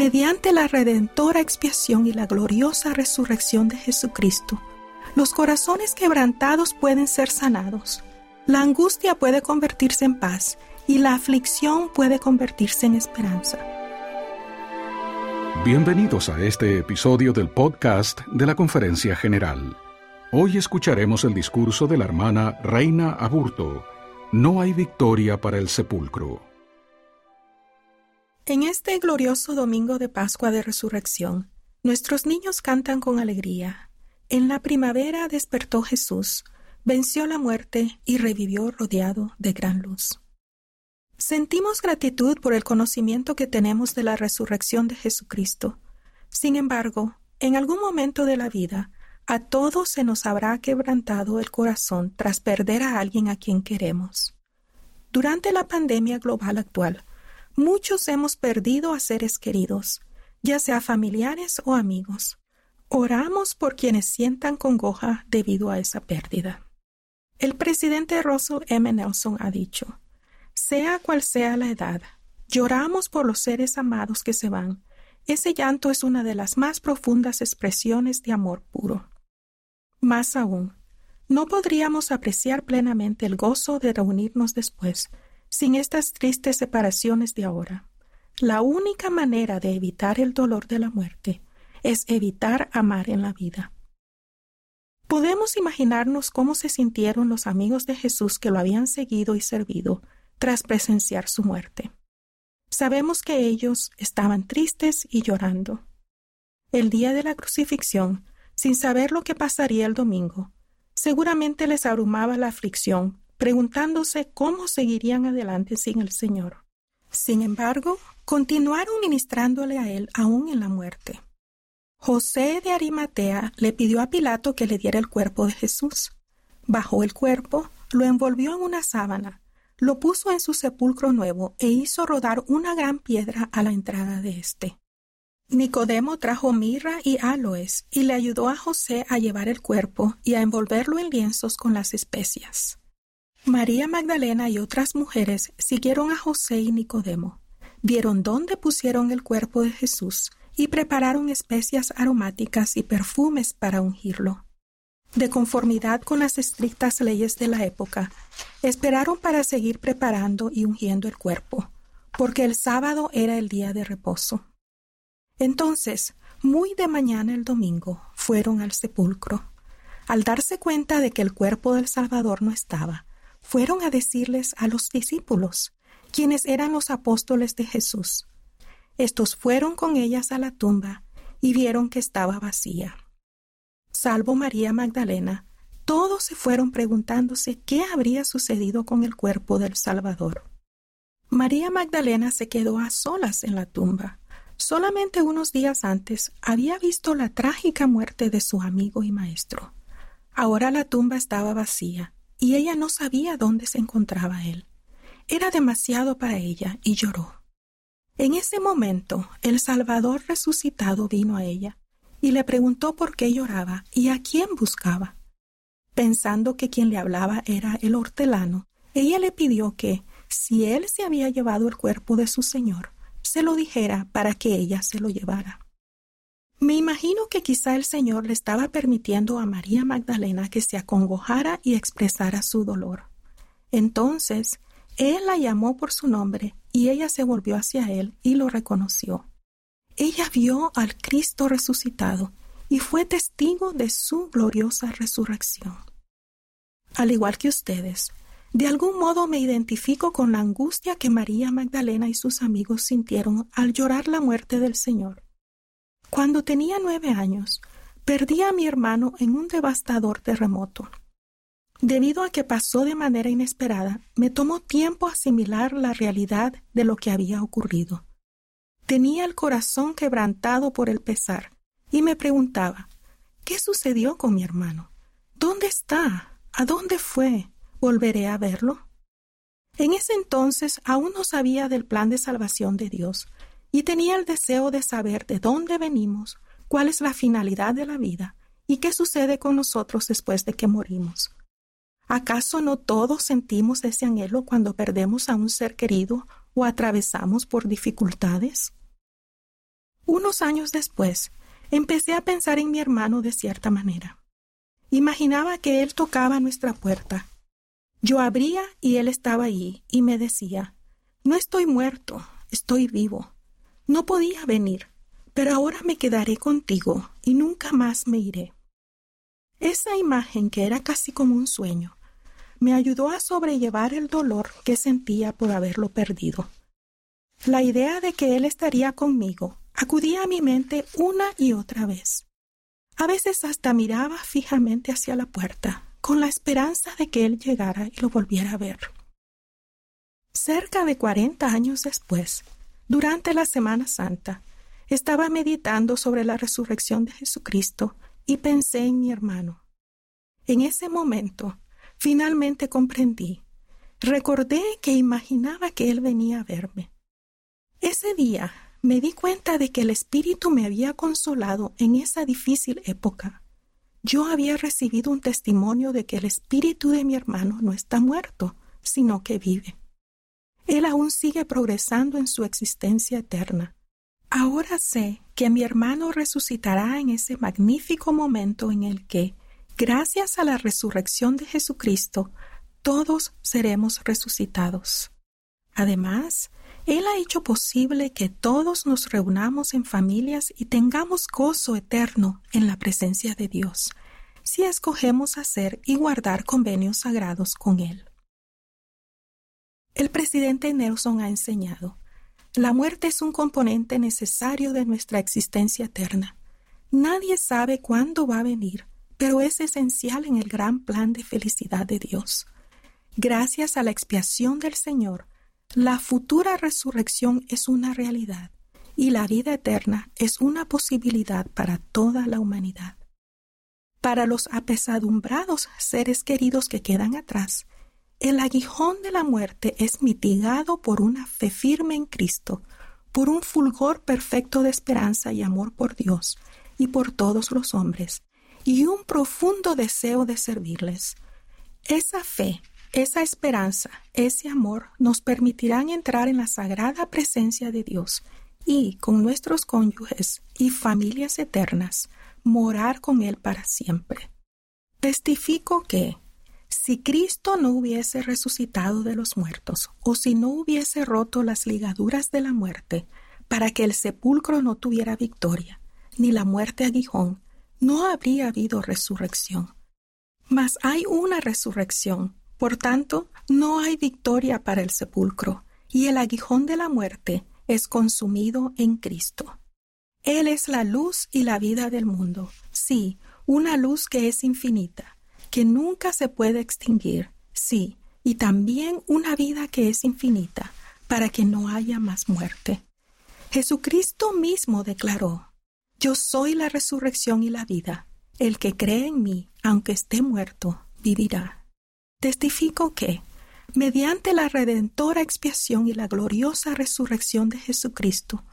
Mediante la redentora expiación y la gloriosa resurrección de Jesucristo, los corazones quebrantados pueden ser sanados, la angustia puede convertirse en paz y la aflicción puede convertirse en esperanza. Bienvenidos a este episodio del podcast de la Conferencia General. Hoy escucharemos el discurso de la hermana Reina Aburto. No hay victoria para el sepulcro. En este glorioso domingo de Pascua de Resurrección, nuestros niños cantan con alegría. En la primavera despertó Jesús, venció la muerte y revivió rodeado de gran luz. Sentimos gratitud por el conocimiento que tenemos de la resurrección de Jesucristo. Sin embargo, en algún momento de la vida, a todos se nos habrá quebrantado el corazón tras perder a alguien a quien queremos. Durante la pandemia global actual, muchos hemos perdido a seres queridos, ya sea familiares o amigos. Oramos por quienes sientan congoja debido a esa pérdida. El presidente Russell M. Nelson ha dicho, sea cual sea la edad, lloramos por los seres amados que se van. Ese llanto es una de las más profundas expresiones de amor puro. Más aún, no podríamos apreciar plenamente el gozo de reunirnos después sin estas tristes separaciones de ahora. La única manera de evitar el dolor de la muerte es evitar amar en la vida. Podemos imaginarnos cómo se sintieron los amigos de Jesús que lo habían seguido y servido tras presenciar su muerte. Sabemos que ellos estaban tristes y llorando. El día de la crucifixión, sin saber lo que pasaría el domingo, seguramente les abrumaba la aflicción, preguntándose cómo seguirían adelante sin el Señor. Sin embargo, continuaron ministrándole a Él aún en la muerte. José de Arimatea le pidió a Pilato que le diera el cuerpo de Jesús. Bajó el cuerpo, lo envolvió en una sábana, lo puso en su sepulcro nuevo e hizo rodar una gran piedra a la entrada de éste. Nicodemo trajo mirra y aloes y le ayudó a José a llevar el cuerpo y a envolverlo en lienzos con las especias. María Magdalena y otras mujeres siguieron a José y Nicodemo, vieron dónde pusieron el cuerpo de Jesús y prepararon especias aromáticas y perfumes para ungirlo de conformidad con las estrictas leyes de la época, esperaron para seguir preparando y ungiendo el cuerpo, porque el sábado era el día de reposo. Entonces, muy de mañana el domingo, fueron al sepulcro. Al darse cuenta de que el cuerpo del Salvador no estaba, fueron a decirles a los discípulos, quienes eran los apóstoles de Jesús. Estos fueron con ellas a la tumba y vieron que estaba vacía salvo María Magdalena, todos se fueron preguntándose qué habría sucedido con el cuerpo del Salvador. María Magdalena se quedó a solas en la tumba. Solamente unos días antes había visto la trágica muerte de su amigo y maestro. Ahora la tumba estaba vacía y ella no sabía dónde se encontraba él. Era demasiado para ella y lloró. En ese momento el Salvador resucitado vino a ella y le preguntó por qué lloraba y a quién buscaba. Pensando que quien le hablaba era el hortelano, ella le pidió que, si él se había llevado el cuerpo de su señor, se lo dijera para que ella se lo llevara. Me imagino que quizá el Señor le estaba permitiendo a María Magdalena que se acongojara y expresara su dolor. Entonces, él la llamó por su nombre y ella se volvió hacia él y lo reconoció ella vio al Cristo resucitado y fue testigo de su gloriosa resurrección. Al igual que ustedes, de algún modo me identifico con la angustia que María Magdalena y sus amigos sintieron al llorar la muerte del Señor. Cuando tenía nueve años, perdí a mi hermano en un devastador terremoto. Debido a que pasó de manera inesperada, me tomó tiempo asimilar la realidad de lo que había ocurrido. Tenía el corazón quebrantado por el pesar y me preguntaba, ¿qué sucedió con mi hermano? ¿Dónde está? ¿A dónde fue? ¿Volveré a verlo? En ese entonces aún no sabía del plan de salvación de Dios y tenía el deseo de saber de dónde venimos, cuál es la finalidad de la vida y qué sucede con nosotros después de que morimos. ¿Acaso no todos sentimos ese anhelo cuando perdemos a un ser querido o atravesamos por dificultades? Unos años después, empecé a pensar en mi hermano de cierta manera. Imaginaba que él tocaba nuestra puerta. Yo abría y él estaba allí y me decía, No estoy muerto, estoy vivo. No podía venir, pero ahora me quedaré contigo y nunca más me iré. Esa imagen, que era casi como un sueño, me ayudó a sobrellevar el dolor que sentía por haberlo perdido. La idea de que él estaría conmigo acudía a mi mente una y otra vez. A veces hasta miraba fijamente hacia la puerta, con la esperanza de que él llegara y lo volviera a ver. Cerca de cuarenta años después, durante la Semana Santa, estaba meditando sobre la resurrección de Jesucristo y pensé en mi hermano. En ese momento, finalmente comprendí. Recordé que imaginaba que él venía a verme. Ese día me di cuenta de que el Espíritu me había consolado en esa difícil época. Yo había recibido un testimonio de que el espíritu de mi hermano no está muerto, sino que vive. Él aún sigue progresando en su existencia eterna. Ahora sé que mi hermano resucitará en ese magnífico momento en el que, gracias a la resurrección de Jesucristo, todos seremos resucitados. Además, él ha hecho posible que todos nos reunamos en familias y tengamos gozo eterno en la presencia de Dios, si escogemos hacer y guardar convenios sagrados con Él. El presidente Nelson ha enseñado, la muerte es un componente necesario de nuestra existencia eterna. Nadie sabe cuándo va a venir, pero es esencial en el gran plan de felicidad de Dios. Gracias a la expiación del Señor, la futura resurrección es una realidad y la vida eterna es una posibilidad para toda la humanidad. Para los apesadumbrados seres queridos que quedan atrás, el aguijón de la muerte es mitigado por una fe firme en Cristo, por un fulgor perfecto de esperanza y amor por Dios y por todos los hombres, y un profundo deseo de servirles. Esa fe esa esperanza, ese amor nos permitirán entrar en la sagrada presencia de Dios y, con nuestros cónyuges y familias eternas, morar con Él para siempre. Testifico que, si Cristo no hubiese resucitado de los muertos, o si no hubiese roto las ligaduras de la muerte, para que el sepulcro no tuviera victoria, ni la muerte aguijón, no habría habido resurrección. Mas hay una resurrección por tanto, no hay victoria para el sepulcro, y el aguijón de la muerte es consumido en Cristo. Él es la luz y la vida del mundo, sí, una luz que es infinita, que nunca se puede extinguir, sí, y también una vida que es infinita, para que no haya más muerte. Jesucristo mismo declaró, Yo soy la resurrección y la vida. El que cree en mí, aunque esté muerto, vivirá. Testifico que, mediante la redentora expiación y la gloriosa resurrección de Jesucristo,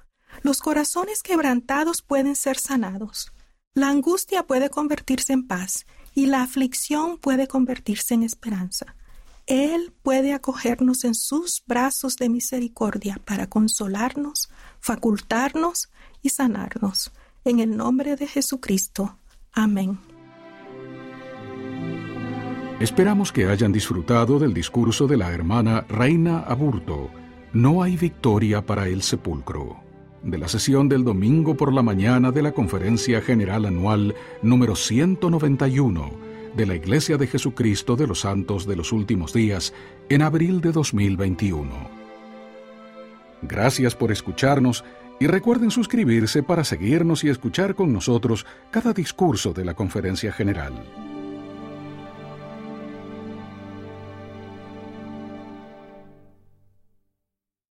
los corazones quebrantados pueden ser sanados, la angustia puede convertirse en paz y la aflicción puede convertirse en esperanza. Él puede acogernos en sus brazos de misericordia para consolarnos, facultarnos y sanarnos. En el nombre de Jesucristo. Amén. Esperamos que hayan disfrutado del discurso de la hermana Reina Aburto, No hay victoria para el sepulcro, de la sesión del domingo por la mañana de la Conferencia General Anual número 191 de la Iglesia de Jesucristo de los Santos de los Últimos Días en abril de 2021. Gracias por escucharnos y recuerden suscribirse para seguirnos y escuchar con nosotros cada discurso de la Conferencia General.